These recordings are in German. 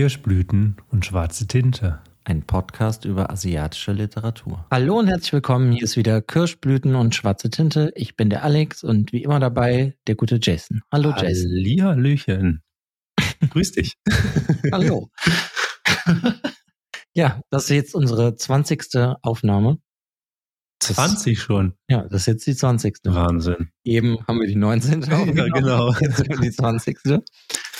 Kirschblüten und schwarze Tinte. Ein Podcast über asiatische Literatur. Hallo und herzlich willkommen. Hier ist wieder Kirschblüten und schwarze Tinte. Ich bin der Alex und wie immer dabei der gute Jason. Hallo Jason. Hallihallöchen. Grüß dich. Hallo. ja, das ist jetzt unsere 20. Aufnahme. Das, 20 schon. Ja, das ist jetzt die 20. Wahnsinn. Eben haben wir die 19. Ja, genau. Jetzt haben wir die 20.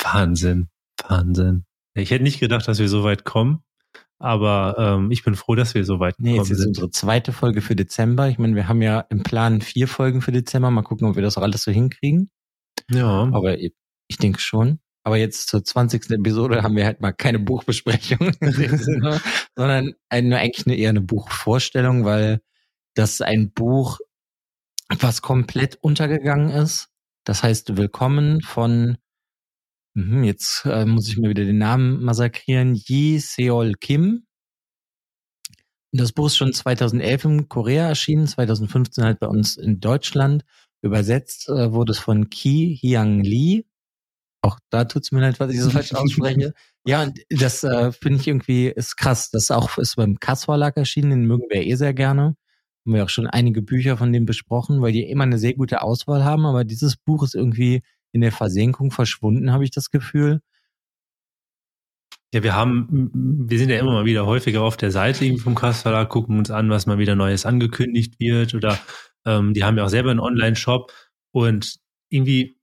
Wahnsinn. Wahnsinn. Ich hätte nicht gedacht, dass wir so weit kommen, aber ähm, ich bin froh, dass wir so weit Nee, gekommen jetzt ist unsere zweite Folge für Dezember. Ich meine, wir haben ja im Plan vier Folgen für Dezember. Mal gucken, ob wir das auch alles so hinkriegen. Ja, Aber ich ich denke schon. Aber jetzt zur 20. Episode haben wir halt mal keine Buchbesprechung, Sinne, sondern ein, nur eigentlich eine, eher eine Buchvorstellung, weil das ein Buch, was komplett untergegangen ist. Das heißt Willkommen von, mhm, jetzt äh, muss ich mir wieder den Namen massakrieren, Yi Seol Kim. Das Buch ist schon 2011 in Korea erschienen, 2015 halt bei uns in Deutschland. Übersetzt äh, wurde es von Ki Hyang Lee. Auch da tut's mir leid, was ich so falsch ausspreche. Ja, und das äh, finde ich irgendwie ist krass. Das auch ist beim Kass Verlag erschienen, den mögen wir eh sehr gerne. Haben wir auch schon einige Bücher von dem besprochen, weil die immer eine sehr gute Auswahl haben. Aber dieses Buch ist irgendwie in der Versenkung verschwunden, habe ich das Gefühl. ja, wir haben, wir sind ja immer mal wieder häufiger auf der Seite vom Kass Verlag, gucken uns an, was mal wieder Neues angekündigt wird oder ähm, die haben ja auch selber einen Online-Shop und irgendwie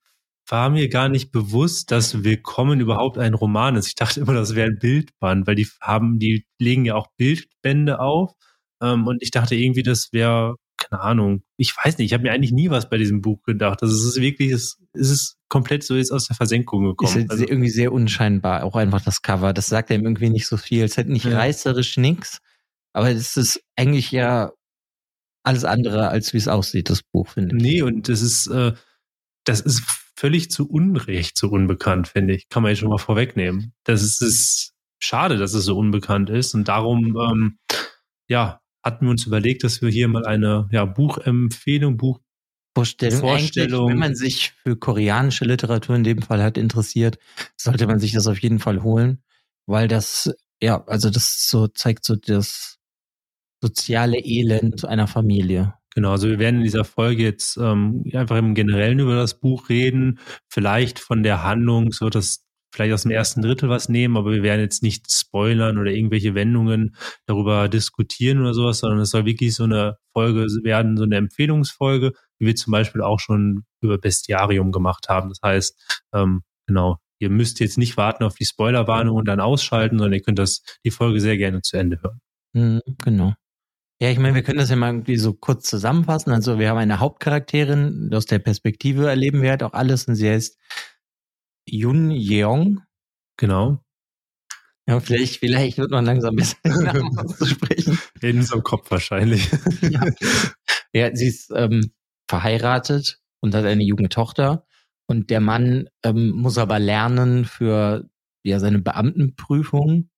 war mir gar nicht bewusst, dass Willkommen überhaupt ein Roman ist. Ich dachte immer, das wäre ein Bildband, weil die haben, die legen ja auch Bildbände auf. Ähm, und ich dachte irgendwie, das wäre, keine Ahnung, ich weiß nicht, ich habe mir eigentlich nie was bei diesem Buch gedacht. Also es ist wirklich, es, es ist komplett so jetzt aus der Versenkung Ist gekommen. halt Also, irgendwie sehr unscheinbar, auch einfach das Cover. Das sagt einem irgendwie nicht so viel. Es hat nicht Ja. reißerisch nix, aber es ist eigentlich ja alles andere, als wie es aussieht, das Buch, finde ich. nee, und das ist, äh, das ist völlig zu Unrecht so unbekannt, finde ich. Kann man jetzt schon mal vorwegnehmen. Das ist, ist schade, dass es so unbekannt ist. Und darum, ähm, ja, hatten wir uns überlegt, dass wir hier mal eine ja, Buchempfehlung, Buch Vorstellung. Vorstellung. Wenn man sich für koreanische Literatur in dem Fall halt interessiert, sollte man sich das auf jeden Fall holen, weil das, ja, also das so zeigt so das soziale Elend einer Familie. Genau, also wir werden in dieser Folge jetzt ähm, einfach im Generellen über das Buch reden, vielleicht von der Handlung, so dass vielleicht aus dem ersten Drittel was nehmen, aber wir werden jetzt nicht spoilern oder irgendwelche Wendungen darüber diskutieren oder sowas, sondern es soll wirklich so eine Folge werden, so eine Empfehlungsfolge, wie wir zum Beispiel auch schon über Bestiarium gemacht haben. Das heißt, ähm, genau, ihr müsst jetzt nicht warten auf die Spoilerwarnung und dann ausschalten, sondern ihr könnt das die Folge sehr gerne zu Ende hören. Mhm, genau. Ja, ich meine, wir können das ja mal irgendwie so kurz zusammenfassen. Also wir haben eine Hauptcharakterin, aus der Perspektive erleben wir halt auch alles und sie heißt Yun Yeong. Genau. Ja, vielleicht, vielleicht wird man langsam besser Namen auszusprechen. In unserem Kopf wahrscheinlich. ja. ja, sie ist ähm, verheiratet und hat eine junge Tochter. Und der Mann ähm, muss aber lernen für ja, seine Beamtenprüfung.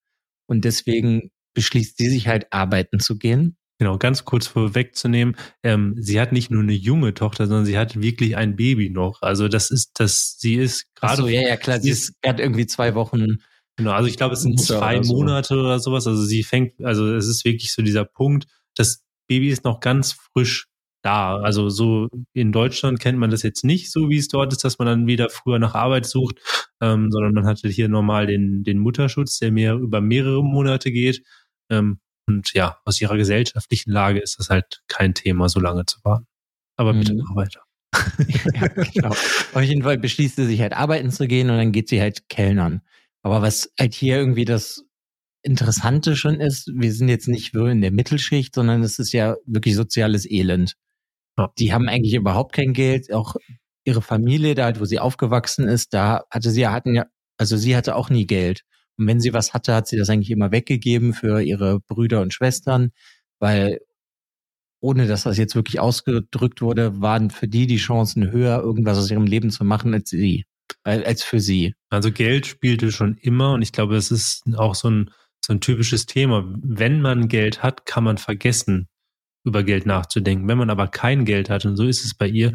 Und deswegen beschließt sie sich halt arbeiten zu gehen. Genau, ganz kurz vorwegzunehmen, ähm, sie hat nicht nur eine junge Tochter, sondern sie hat wirklich ein Baby noch. Also das ist, das, sie ist gerade, so, ja, ja, klar, sie ist gerade irgendwie zwei Wochen. genau, also ich glaube, es sind zwei oder so. Monate oder sowas. Also sie fängt, also es ist wirklich so dieser Punkt, das Baby ist noch ganz frisch da. Also so in Deutschland kennt man das jetzt nicht so, wie es dort ist, dass man dann wieder früher nach Arbeit sucht, ähm, sondern man hatte hier normal den, den Mutterschutz, der mehr über mehrere Monate geht. Ähm, und ja, aus ihrer gesellschaftlichen Lage ist das halt kein Thema, so lange zu warten. Aber bitte Mhm. mach weiter. ja, genau. Auf jeden Fall beschließt sie sich halt arbeiten zu gehen und dann geht sie halt Kellnern. Aber was halt hier irgendwie das Interessante schon ist, wir sind jetzt nicht nur in der Mittelschicht, sondern es ist ja wirklich soziales Elend. Ja. Die haben eigentlich überhaupt kein Geld. Auch ihre Familie, da wo sie aufgewachsen ist, da hatte sie ja, hatten ja, also sie hatte auch nie Geld. Und wenn sie was hatte, hat sie das eigentlich immer weggegeben für ihre Brüder und Schwestern, weil ohne dass das jetzt wirklich ausgedrückt wurde, waren für die die Chancen höher, irgendwas aus ihrem Leben zu machen als sie, als für sie. Also Geld spielte schon immer und ich glaube, es ist auch so ein, so ein typisches Thema. Wenn man Geld hat, kann man vergessen, über Geld nachzudenken. Wenn man aber kein Geld hat, und so ist es bei ihr,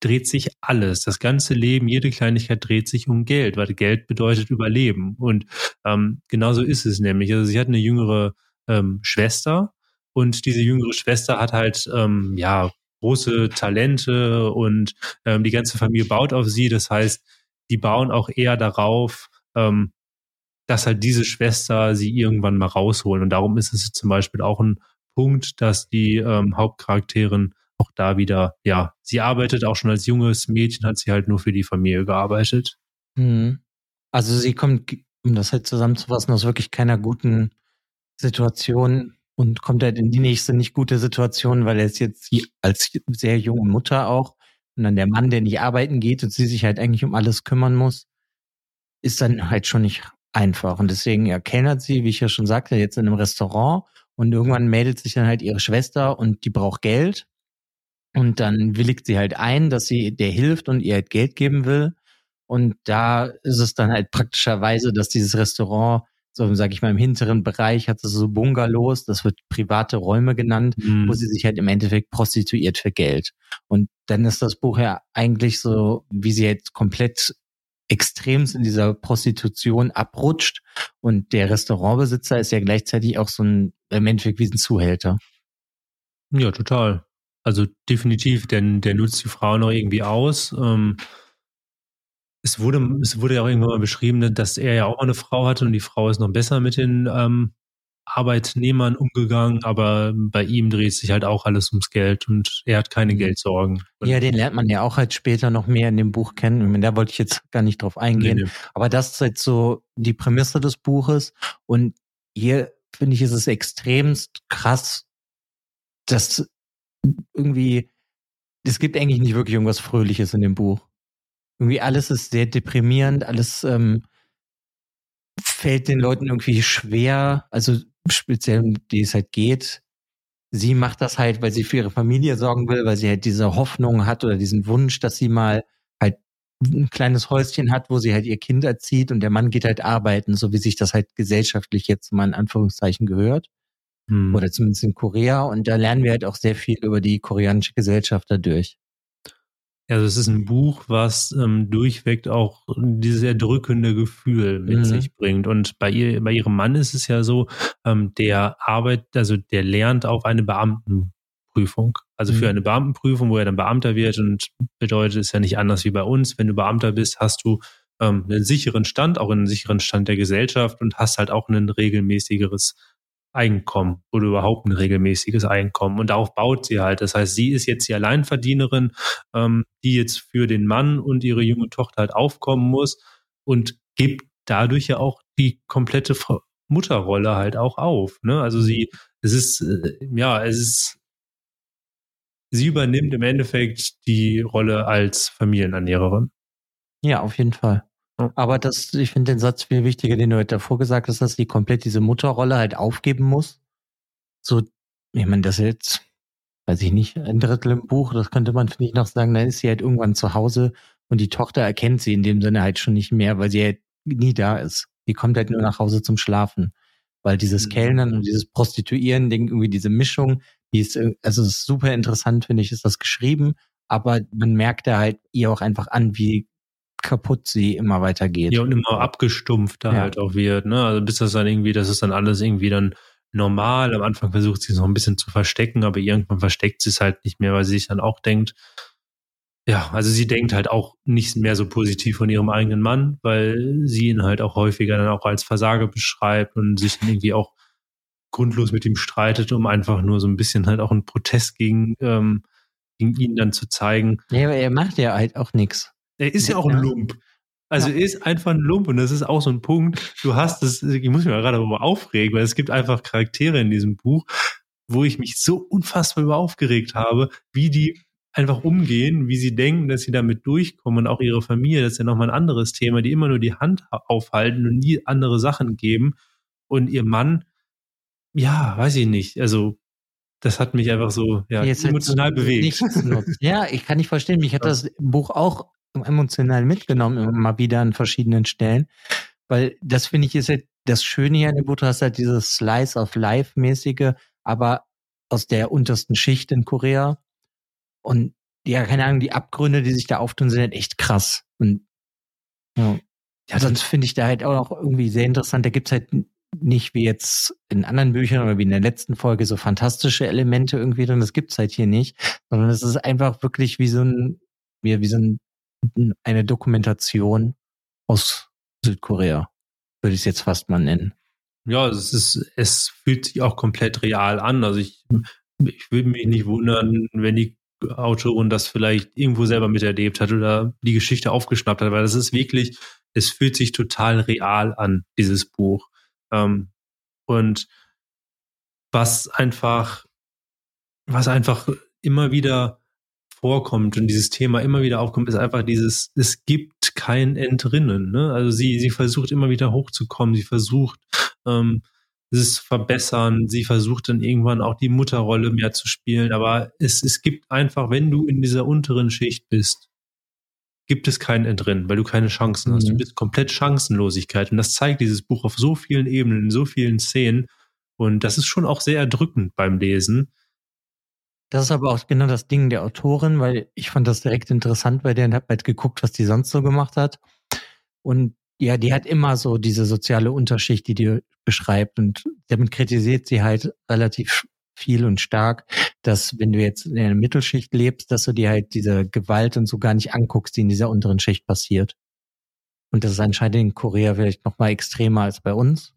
dreht sich alles. Das ganze Leben, jede Kleinigkeit dreht sich um Geld, weil Geld bedeutet Überleben. Und ähm, genauso ist es nämlich. Also sie hat eine jüngere ähm, Schwester und diese jüngere Schwester hat halt ähm, ja große Talente und ähm, die ganze Familie baut auf sie. Das heißt, die bauen auch eher darauf, ähm, dass halt diese Schwester sie irgendwann mal rausholen. Und darum ist es zum Beispiel auch ein Punkt, dass die ähm, Hauptcharakterin auch da wieder, ja, sie arbeitet auch schon als junges Mädchen, hat sie halt nur für die Familie gearbeitet. Mhm. Also sie kommt, um das halt zusammenzufassen, aus wirklich keiner guten Situation und kommt halt in die nächste nicht gute Situation, weil er ist jetzt als sehr junge Mutter auch und dann der Mann, der nicht arbeiten geht und sie sich halt eigentlich um alles kümmern muss, ist dann halt schon nicht einfach. Und deswegen erkennert sie, wie ich ja schon sagte, jetzt in einem Restaurant und irgendwann meldet sich dann halt ihre Schwester und die braucht Geld. Und dann willigt sie halt ein, dass sie der hilft und ihr halt Geld geben will. Und da ist es dann halt praktischerweise, dass dieses Restaurant, so sage ich mal, im hinteren Bereich hat es so Bungalows, das wird private Räume genannt, mhm. wo sie sich halt im Endeffekt prostituiert für Geld. Und dann ist das Buch ja eigentlich so, wie sie jetzt komplett extremst in dieser Prostitution abrutscht. Und der Restaurantbesitzer ist ja gleichzeitig auch so ein, im Endeffekt wie ein Zuhälter. Ja, total. Also definitiv, denn der nutzt die Frau noch irgendwie aus. Ähm, es wurde, es wurde ja auch irgendwann mal beschrieben, dass er ja auch eine Frau hatte und die Frau ist noch besser mit den ähm, Arbeitnehmern umgegangen, aber bei ihm dreht sich halt auch alles ums Geld und er hat keine mhm. Geldsorgen. Ja, den lernt man ja auch halt später noch mehr in dem Buch kennen. Da wollte ich jetzt gar nicht drauf eingehen. Nee, nee. Aber das ist halt so die Prämisse des Buches. Und hier finde ich, ist es extremst krass, dass irgendwie, es gibt eigentlich nicht wirklich irgendwas Fröhliches in dem Buch. Irgendwie alles ist sehr deprimierend, alles ähm, fällt den Leuten irgendwie schwer. Also speziell um die es halt geht. Sie macht das halt, weil sie für ihre Familie sorgen will, weil sie halt diese Hoffnung hat oder diesen Wunsch, dass sie mal halt ein kleines Häuschen hat, wo sie halt ihr Kind erzieht und der Mann geht halt arbeiten, so wie sich das halt gesellschaftlich jetzt mal in Anführungszeichen gehört. Hm. Oder zumindest in Korea. Und da lernen wir halt auch sehr viel über die koreanische Gesellschaft dadurch. Also es ist ein Buch, was ähm, durchweg auch dieses erdrückende Gefühl mit mhm. sich bringt. Und bei ihr, bei ihrem Mann ist es ja so, ähm, der arbeitet, also der lernt auf eine Beamtenprüfung. Also mhm. für eine Beamtenprüfung, wo er dann Beamter wird und bedeutet es ja nicht anders wie bei uns. Wenn du Beamter bist, hast du ähm, einen sicheren Stand, auch einen sicheren Stand der Gesellschaft und hast halt auch ein regelmäßigeres Einkommen oder überhaupt ein regelmäßiges Einkommen. Und darauf baut sie halt. Das heißt, sie ist jetzt die Alleinverdienerin, ähm, die jetzt für den Mann und ihre junge Tochter halt aufkommen muss und gibt dadurch ja auch die komplette Mutterrolle halt auch auf. Ne? Also sie, es ist, äh, ja, es ist, sie übernimmt im Endeffekt die Rolle als Familienernährerin. Ja, auf jeden Fall. Aber das, ich finde den Satz viel wichtiger, den du heute davor gesagt hast, dass sie komplett diese Mutterrolle halt aufgeben muss. So, ich meine, das jetzt, weiß ich nicht, ein Drittel im Buch, das könnte man, finde ich, noch sagen, dann ist sie halt irgendwann zu Hause und die Tochter erkennt sie in dem Sinne halt schon nicht mehr, weil sie halt nie da ist. Die kommt halt nur nach Hause zum Schlafen. Weil dieses mhm. Kellnern und dieses Prostituieren-Ding, irgendwie diese Mischung, die ist, also ist super interessant, finde ich, ist das geschrieben, aber man merkt da halt ihr auch einfach an, wie kaputt sie immer weiter geht. Ja, und immer abgestumpfter ja. halt auch wird, ne? Also bis das dann irgendwie, das ist dann alles irgendwie dann normal. Am Anfang versucht sie es noch ein bisschen zu verstecken, aber irgendwann versteckt sie es halt nicht mehr, weil sie sich dann auch denkt, ja, also sie denkt halt auch nicht mehr so positiv von ihrem eigenen Mann, weil sie ihn halt auch häufiger dann auch als Versager beschreibt und sich dann irgendwie auch grundlos mit ihm streitet, um einfach nur so ein bisschen halt auch einen Protest gegen, ähm, gegen ihn dann zu zeigen. Ja, aber er macht ja halt auch nichts. Er ist ja auch ein Lump. Also ja. er ist einfach ein Lump und das ist auch so ein Punkt. Du hast es, ich muss mich mal gerade darüber aufregen, weil es gibt einfach Charaktere in diesem Buch, wo ich mich so unfassbar über aufgeregt habe, wie die einfach umgehen, wie sie denken, dass sie damit durchkommen und auch ihre Familie, das ist ja nochmal ein anderes Thema, die immer nur die Hand aufhalten und nie andere Sachen geben und ihr Mann, ja, weiß ich nicht, also das hat mich einfach so ja, emotional bewegt. Ja, ich kann nicht verstehen. Mich hat das Buch auch emotional mitgenommen, immer wieder an verschiedenen Stellen. Weil das finde ich ist halt das Schöne hier in dem Buch, hast halt dieses Slice of Life-mäßige, aber aus der untersten Schicht in Korea. Und ja, keine Ahnung, die Abgründe, die sich da auftun, sind halt echt krass. Und ja, ja sonst finde ich da halt auch noch irgendwie sehr interessant. Da gibt's halt nicht wie jetzt in anderen Büchern oder wie in der letzten Folge so fantastische Elemente irgendwie drin. Das gibt's halt hier nicht, sondern es ist einfach wirklich wie so ein, wie, wie so ein, eine Dokumentation aus Südkorea, würde ich es jetzt fast mal nennen. Ja, es ist, es fühlt sich auch komplett real an. Also ich, ich würde mich nicht wundern, wenn die Autorin das vielleicht irgendwo selber miterlebt hat oder die Geschichte aufgeschnappt hat, weil das ist wirklich, es fühlt sich total real an, dieses Buch. Ähm, und was einfach, was einfach immer wieder vorkommt und dieses Thema immer wieder aufkommt, ist einfach dieses, es gibt kein Entrinnen. Ne? Also sie, sie versucht immer wieder hochzukommen, sie versucht, ähm, es verbessern, sie versucht dann irgendwann auch die Mutterrolle mehr zu spielen, aber es, es gibt einfach, wenn du in dieser unteren Schicht bist, gibt es kein Entrinnen, weil du keine Chancen hast. Du mhm. bist komplett Chancenlosigkeit und das zeigt dieses Buch auf so vielen Ebenen, in so vielen Szenen und das ist schon auch sehr erdrückend beim Lesen. Das ist aber auch genau das Ding der Autorin, weil ich fand das direkt interessant bei der und habe halt geguckt, was die sonst so gemacht hat. Und ja, die hat immer so diese soziale Unterschicht, die die beschreibt und damit kritisiert sie halt relativ viel und stark, dass wenn du jetzt in der Mittelschicht lebst, dass du dir halt diese Gewalt und so gar nicht anguckst, die in dieser unteren Schicht passiert. Und das ist anscheinend in Korea vielleicht noch mal extremer als bei uns.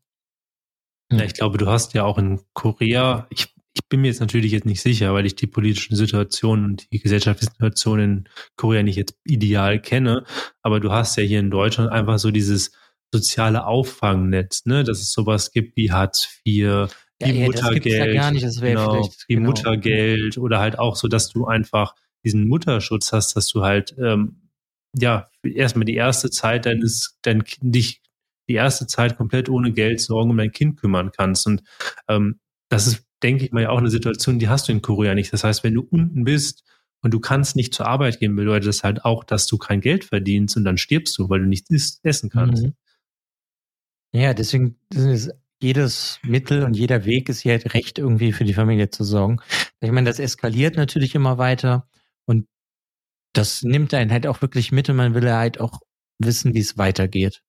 Ja, ich glaube, du hast ja auch in Korea, ich ich bin mir jetzt natürlich jetzt nicht sicher, weil ich die politischen Situationen und die gesellschaftlichen Situationen in Korea nicht jetzt ideal kenne. Aber du hast ja hier in Deutschland einfach so dieses soziale Auffangnetz, ne, dass es sowas gibt wie Hartz IV, wie ja, Muttergeld, ja nicht, genau, wie genau. Muttergeld oder halt auch so, dass du einfach diesen Mutterschutz hast, dass du halt ähm, ja erstmal die erste Zeit deines dein dich die erste Zeit komplett ohne Geld sorgen um dein Kind kümmern kannst und ähm, das ist denke ich mal, ja auch eine Situation, die hast du in Korea nicht. Das heißt, wenn du unten bist und du kannst nicht zur Arbeit gehen, bedeutet das halt auch, dass du kein Geld verdienst und dann stirbst du, weil du nichts essen kannst. Mhm. Ja, deswegen ist jedes Mittel und jeder Weg ist hier halt recht, irgendwie für die Familie zu sorgen. Ich meine, das eskaliert natürlich immer weiter und das nimmt einen halt auch wirklich mit und man will halt auch wissen, wie es weitergeht.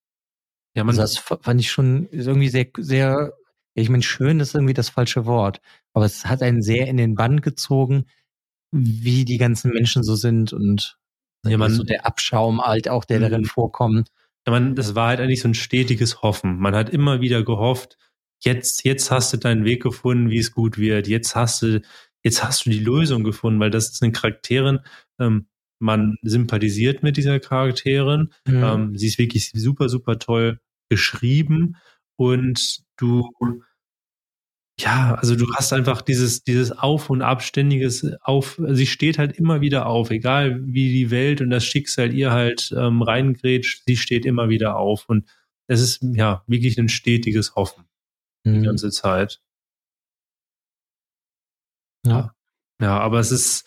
Ja, man, also das fand ich schon irgendwie sehr, sehr ich meine, schön ist irgendwie das falsche Wort, aber es hat einen sehr in den Bann gezogen, wie die ganzen Menschen so sind und ja, man, so der Abschaum halt auch, der darin mhm. vorkommt. Ja, man, das war halt eigentlich so ein stetiges Hoffen. Man hat immer wieder gehofft, jetzt, jetzt hast du deinen Weg gefunden, wie es gut wird. Jetzt hast du, jetzt hast du die Lösung gefunden, weil das ist eine Charakterin, ähm, man sympathisiert mit dieser Charakterin. Mhm. Ähm, sie ist wirklich super, super toll geschrieben und du, ja, also du hast einfach dieses, dieses Auf- und Abständiges Auf, sie steht halt immer wieder auf, egal wie die Welt und das Schicksal ihr halt ähm, reingrätscht, sie steht immer wieder auf und es ist ja wirklich ein stetiges Hoffen mhm. die ganze Zeit. Ja. Ja, aber es ist,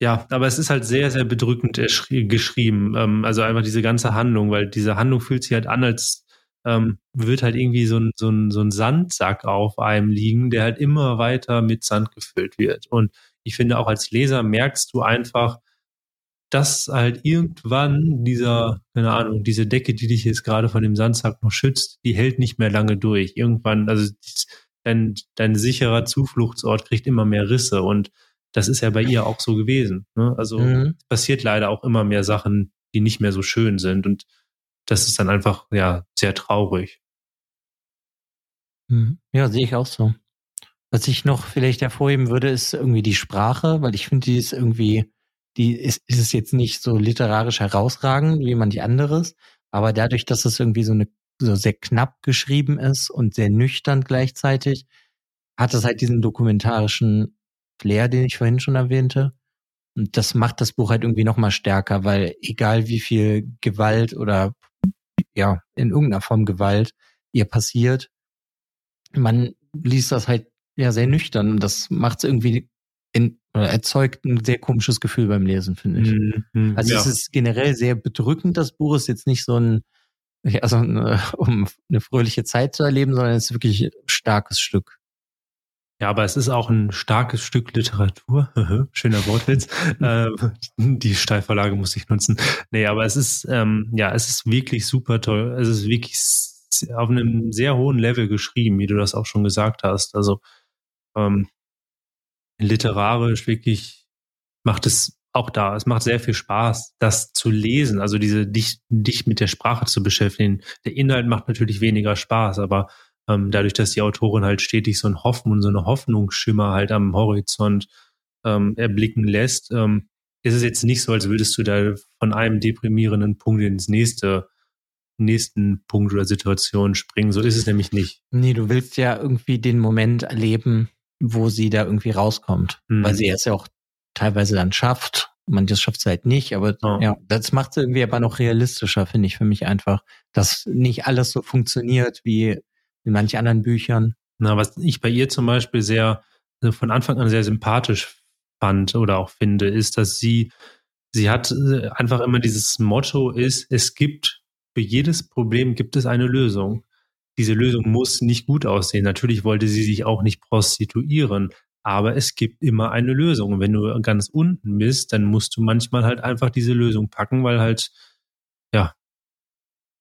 ja, aber es ist halt sehr, sehr bedrückend geschrieben. Ähm, also einfach diese ganze Handlung, weil diese Handlung fühlt sich halt an, als ähm, wird halt irgendwie so ein, so, ein, so ein Sandsack auf einem liegen, der halt immer weiter mit Sand gefüllt wird. Und ich finde auch als Leser merkst du einfach, dass halt irgendwann dieser, keine Ahnung, diese Decke, die dich jetzt gerade von dem Sandsack noch schützt, die hält nicht mehr lange durch. Irgendwann, also dein, dein sicherer Zufluchtsort kriegt immer mehr Risse und das ist ja bei ihr auch so gewesen. Ne? Also mhm. passiert leider auch immer mehr Sachen, die nicht mehr so schön sind und das ist dann einfach ja sehr traurig. Mhm. Ja, sehe ich auch so. Was ich noch vielleicht hervorheben würde, ist irgendwie die Sprache, weil ich finde, die ist irgendwie, die ist, ist es jetzt nicht so literarisch herausragend wie manch anderes, aber dadurch, dass es irgendwie so eine so sehr knapp geschrieben ist und sehr nüchtern gleichzeitig, hat es halt diesen dokumentarischen Flair, den ich vorhin schon erwähnte. Und das macht das Buch halt irgendwie noch mal stärker, weil egal wie viel Gewalt oder ja, in irgendeiner Form Gewalt ihr passiert. Man liest das halt ja sehr nüchtern und das macht es irgendwie in, erzeugt ein sehr komisches Gefühl beim Lesen, finde ich. Mhm, also ja. es ist generell sehr bedrückend, das Buch ist jetzt nicht so ein, ja, so ein, um eine fröhliche Zeit zu erleben, sondern es ist wirklich ein starkes Stück. Ja, aber es ist auch ein starkes Stück Literatur. Schöner Wortwitz. äh, die Steilvorlage muss ich nutzen. Nee, aber es ist, ähm, ja, es ist wirklich super toll. Es ist wirklich auf einem sehr hohen Level geschrieben, wie du das auch schon gesagt hast. Also ähm, literarisch wirklich macht es auch da. Es macht sehr viel Spaß, das zu lesen, also diese dich, dich mit der Sprache zu beschäftigen. Der Inhalt macht natürlich weniger Spaß, aber ähm, dadurch, dass die Autorin halt stetig so ein Hoffen und so eine Hoffnungsschimmer halt am Horizont ähm, erblicken lässt, ähm, ist es jetzt nicht so, als würdest du da von einem deprimierenden Punkt ins nächste nächsten Punkt oder Situation springen. So ist es nämlich nicht. Nee, du willst ja irgendwie den Moment erleben, wo sie da irgendwie rauskommt. Mhm. Weil sie es ja auch teilweise dann schafft. Manches schafft sie halt nicht, aber oh. ja, das macht es irgendwie aber noch realistischer, finde ich, für mich einfach, dass nicht alles so funktioniert wie in manchen anderen Büchern. Na, was ich bei ihr zum Beispiel sehr, also von Anfang an sehr sympathisch fand oder auch finde, ist, dass sie, sie hat äh, einfach immer dieses Motto ist, es gibt, für jedes Problem gibt es eine Lösung. Diese Lösung muss nicht gut aussehen. Natürlich wollte sie sich auch nicht prostituieren, aber es gibt immer eine Lösung. Und wenn du ganz unten bist, dann musst du manchmal halt einfach diese Lösung packen, weil halt, ja,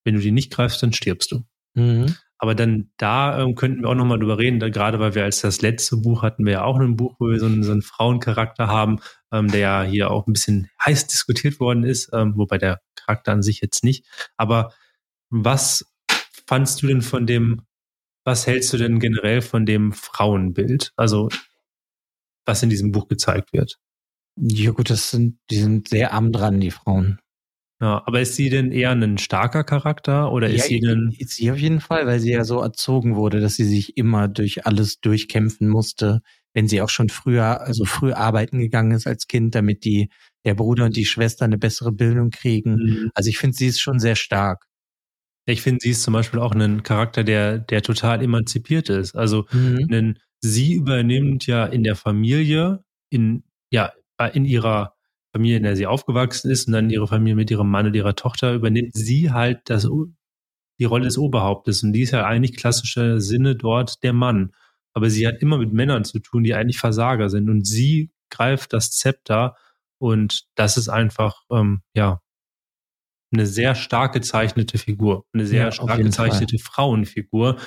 wenn du die nicht greifst, dann stirbst du. Mhm. Aber dann da ähm, könnten wir auch nochmal drüber reden, da, gerade weil wir als das letzte Buch hatten wir ja auch ein Buch, wo wir so einen, so einen Frauencharakter haben, ähm, der ja hier auch ein bisschen heiß diskutiert worden ist, ähm, wobei der Charakter an sich jetzt nicht. Aber was fandst du denn von dem, was hältst du denn generell von dem Frauenbild? Also, was in diesem Buch gezeigt wird? Ja gut, das sind, die sind sehr arm dran, die Frauen. Ja, aber ist sie denn eher ein starker Charakter oder ist ja, sie denn? Ist sie auf jeden Fall, weil sie ja so erzogen wurde, dass sie sich immer durch alles durchkämpfen musste, wenn sie auch schon früher, also früh arbeiten gegangen ist als Kind, damit die, der Bruder und die Schwester eine bessere Bildung kriegen. Mhm. Also ich finde, sie ist schon sehr stark. Ich finde, sie ist zum Beispiel auch ein Charakter, der, der total emanzipiert ist. Also mhm. einen, sie übernimmt ja in der Familie, in, ja, in ihrer Familie, in der sie aufgewachsen ist und dann ihre Familie mit ihrem Mann und ihrer Tochter übernimmt sie halt das, die Rolle des Oberhauptes. Und die ist ja eigentlich klassischer Sinne dort der Mann. Aber sie hat immer mit Männern zu tun, die eigentlich Versager sind. Und sie greift das Zepter und das ist einfach, ähm, ja, eine sehr stark gezeichnete Figur, eine sehr ja, stark gezeichnete Fall. Frauenfigur,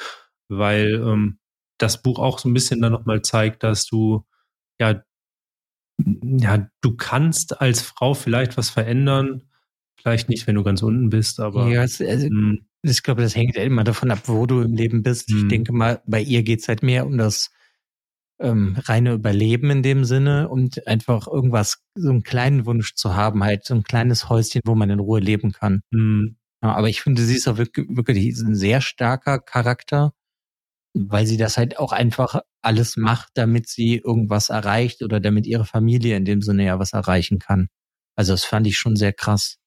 weil ähm, das Buch auch so ein bisschen dann nochmal zeigt, dass du ja ja, du kannst als Frau vielleicht was verändern. Vielleicht nicht, wenn du ganz unten bist, aber. Ja, also, hm. ich glaube, das hängt immer davon ab, wo du im Leben bist. Ich hm. denke mal, bei ihr geht's halt mehr um das ähm, reine Überleben in dem Sinne und einfach irgendwas, so einen kleinen Wunsch zu haben, halt so ein kleines Häuschen, wo man in Ruhe leben kann. Mhm. Ja, aber ich finde, sie ist auch wirklich, wirklich ein sehr starker Charakter weil sie das halt auch einfach alles macht, damit sie irgendwas erreicht oder damit ihre Familie in dem Sinne ja was erreichen kann. Also das fand ich schon sehr krass.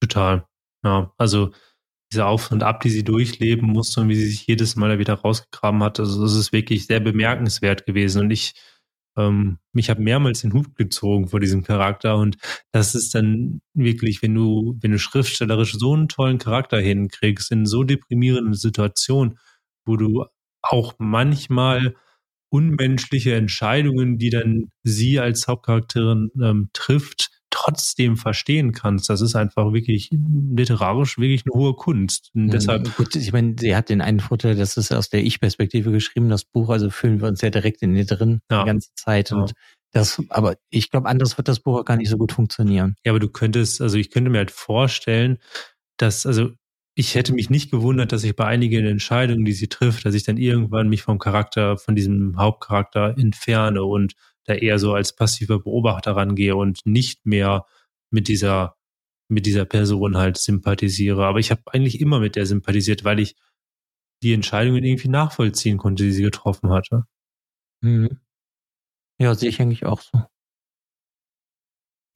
Total. Ja, also diese Auf und Ab, die sie durchleben musste und wie sie sich jedes Mal da wieder rausgegraben hat, also das ist wirklich sehr bemerkenswert gewesen. Und ich, ähm, mich habe mehrmals den Hut gezogen vor diesem Charakter. Und das ist dann wirklich, wenn du, wenn du schriftstellerisch so einen tollen Charakter hinkriegst, in so deprimierenden Situationen, wo du auch manchmal unmenschliche Entscheidungen, die dann sie als Hauptcharakterin ähm, trifft, trotzdem verstehen kannst. Das ist einfach wirklich literarisch wirklich eine hohe Kunst. Und deshalb Gut, ich meine, sie hat den einen Vorteil, das ist aus der Ich-Perspektive geschrieben, das Buch, also fühlen wir uns ja direkt in ihr drin ja. die ganze Zeit. Und ja. das, aber ich glaube, anders wird das Buch auch gar nicht so gut funktionieren. Ja, aber du könntest, also ich könnte mir halt vorstellen, dass, also ich hätte mich nicht gewundert, dass ich bei einigen Entscheidungen, die sie trifft, dass ich dann irgendwann mich vom Charakter, von diesem Hauptcharakter entferne und da eher so als passiver Beobachter rangehe und nicht mehr mit dieser, mit dieser Person halt sympathisiere. Aber ich habe eigentlich immer mit der sympathisiert, weil ich die Entscheidungen irgendwie nachvollziehen konnte, die sie getroffen hatte. Mhm. Ja, sehe ich eigentlich auch so.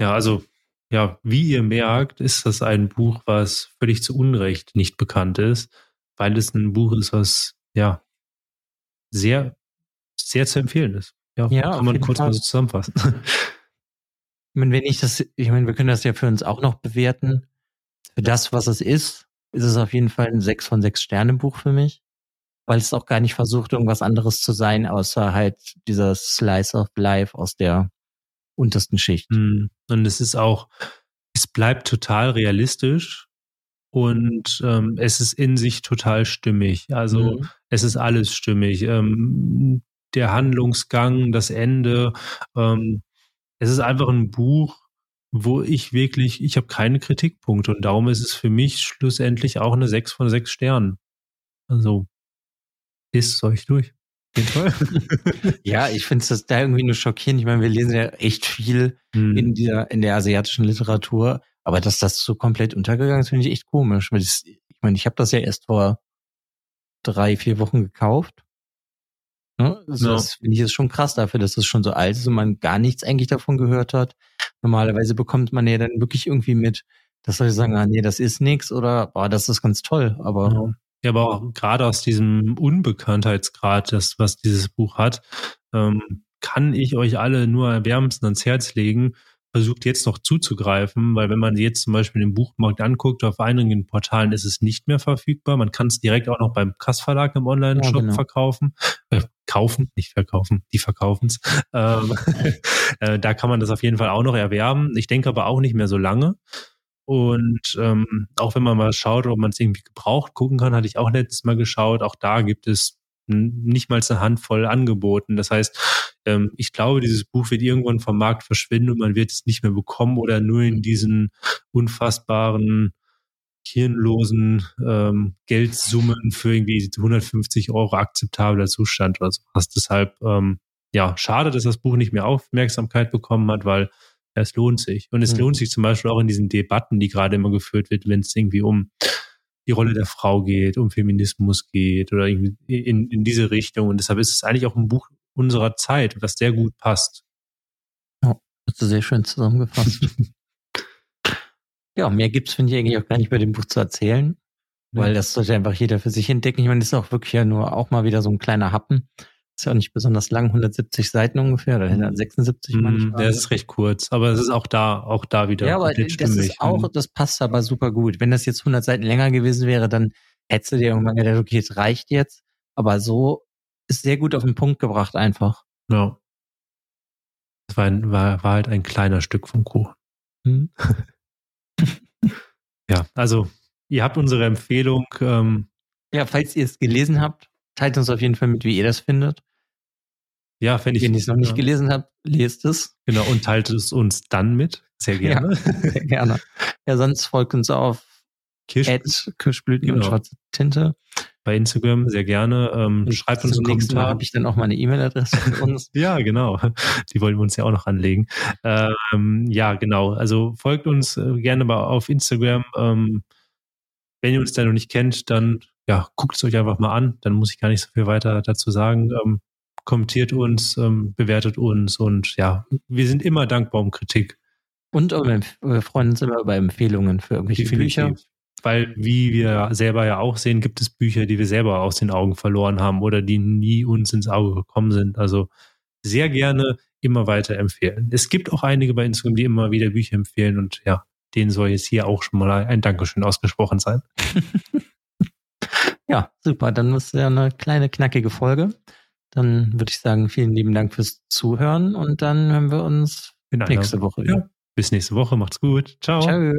Ja, also ja, wie ihr merkt, ist das ein Buch, was völlig zu Unrecht nicht bekannt ist, weil es ein Buch ist, was ja sehr, sehr zu empfehlen ist. Ja, ja kann man kurz Fall. mal so zusammenfassen. Ich meine, wenn ich das, ich meine, wir können das ja für uns auch noch bewerten. Für das, was es ist, ist es auf jeden Fall ein 6 von 6 Sternen Buch für mich. weil es auch gar nicht versucht, irgendwas anderes zu sein, außer halt dieser Slice of Life aus der untersten Schicht. Mhm. Und es ist auch, es bleibt total realistisch und ähm, es ist in sich total stimmig. Also mhm. es ist alles stimmig. Ähm, der Handlungsgang, das Ende. Ähm, es ist einfach ein Buch, wo ich wirklich, ich habe keine Kritikpunkte und darum ist es für mich schlussendlich auch eine 6 von 6 Sternen. Also ist euch durch. ja, ich finde es da irgendwie nur schockierend. Ich meine, wir lesen ja echt viel hm. in der in der asiatischen Literatur, aber dass das so komplett untergegangen ist, finde ich echt komisch. Weil das, ich meine, ich habe das ja erst vor drei, vier Wochen gekauft Ne? Also ja. Das finde ich ist schon krass dafür, dass es schon so alt ist und man gar nichts eigentlich davon gehört hat. Normalerweise bekommt man ja dann wirklich irgendwie mit, dass Leute sagen, ah, nee, das ist nix oder boah, das ist ganz toll. Aber ja. Ja, aber auch gerade aus diesem Unbekanntheitsgrad, das, was dieses Buch hat, ähm, kann ich euch alle nur wärmstens ans Herz legen, versucht jetzt noch zuzugreifen, weil wenn man jetzt zum Beispiel den Buchmarkt anguckt, auf einigen Portalen ist es nicht mehr verfügbar. Man kann es direkt auch noch beim Kassverlag im Online-Shop ja, genau. verkaufen. Äh, kaufen, nicht verkaufen, die verkaufen es. Ähm, äh, da kann man das auf jeden Fall auch noch erwerben. Ich denke aber auch nicht mehr so lange. Und ähm, auch wenn man mal schaut, ob man es irgendwie gebraucht gucken kann, hatte ich auch letztes Mal geschaut. Auch da gibt es nicht mal eine Handvoll angeboten. Das heißt, ähm, ich glaube, dieses Buch wird irgendwann vom Markt verschwinden und man wird es nicht mehr bekommen oder nur in diesen unfassbaren hirnlosen ähm, Geldsummen für irgendwie 150 Euro akzeptabler Zustand oder sowas. Deshalb, ähm, ja, schade, dass das Buch nicht mehr Aufmerksamkeit bekommen hat, weil es lohnt sich. Und es mhm. lohnt sich zum Beispiel auch in diesen Debatten, die gerade immer geführt wird, wenn es irgendwie um die Rolle der Frau geht, um Feminismus geht oder irgendwie in, in diese Richtung. Und deshalb ist es eigentlich auch ein Buch unserer Zeit, was sehr gut passt. Ja, hast du sehr schön zusammengefasst. ja, mehr gibt's finde ich eigentlich auch gar nicht bei dem Buch zu erzählen, ja. weil das sollte einfach jeder für sich entdecken. Ich meine, das ist auch wirklich ja nur auch mal wieder so ein kleiner Happen. Ist ja auch nicht besonders lang, 170 Seiten ungefähr oder 176 mm, manchmal. Es ist recht kurz, aber es ist auch da, auch da wieder. Ja, aber das stimmig. ist auch, das passt aber super gut. Wenn das jetzt 100 Seiten länger gewesen wäre, dann hättest du dir irgendwann gedacht, okay, es reicht jetzt. Aber so ist sehr gut auf den Punkt gebracht einfach. Ja. Es war, ein, war, war halt ein kleiner Stück vom Kuchen. Hm. ja, also ihr habt unsere Empfehlung. Ähm, ja, falls ihr es gelesen habt, teilt uns auf jeden Fall mit, wie ihr das findet. Ja, wenn ich. Wenn ihr es noch nicht ja. gelesen habt, lest es. Genau, und teilt es uns dann mit. Sehr gerne. Ja, sehr gerne. Ja, sonst folgt uns auf Kirsch Kirschblüten genau. und schwarze Tinte. Bei Instagram sehr gerne. Ähm, schreibt uns einen Kommentar. habe ich dann auch meine E-Mail-Adresse von uns. ja, genau. Die wollen wir uns ja auch noch anlegen. Ähm, ja, genau. Also folgt uns äh, gerne mal auf Instagram. Ähm, wenn ihr uns da noch nicht kennt, dann ja, guckt es euch einfach mal an. Dann muss ich gar nicht so viel weiter dazu sagen. Kommentiert uns, ähm, bewertet uns und ja, wir sind immer dankbar um Kritik. Und wir freuen uns immer über Empfehlungen für irgendwelche Definitiv. Bücher. Weil, wie wir selber ja auch sehen, gibt es Bücher, die wir selber aus den Augen verloren haben oder die nie uns ins Auge gekommen sind. Also sehr gerne immer weiter empfehlen. Es gibt auch einige bei Instagram, die immer wieder Bücher empfehlen und ja, denen soll jetzt hier auch schon mal ein Dankeschön ausgesprochen sein. ja, super. Dann ist ja eine kleine, knackige Folge. Dann würde ich sagen, vielen lieben Dank fürs Zuhören und dann hören wir uns nächste Woche. Ja. Bis nächste Woche. Macht's gut. Ciao. Ciao.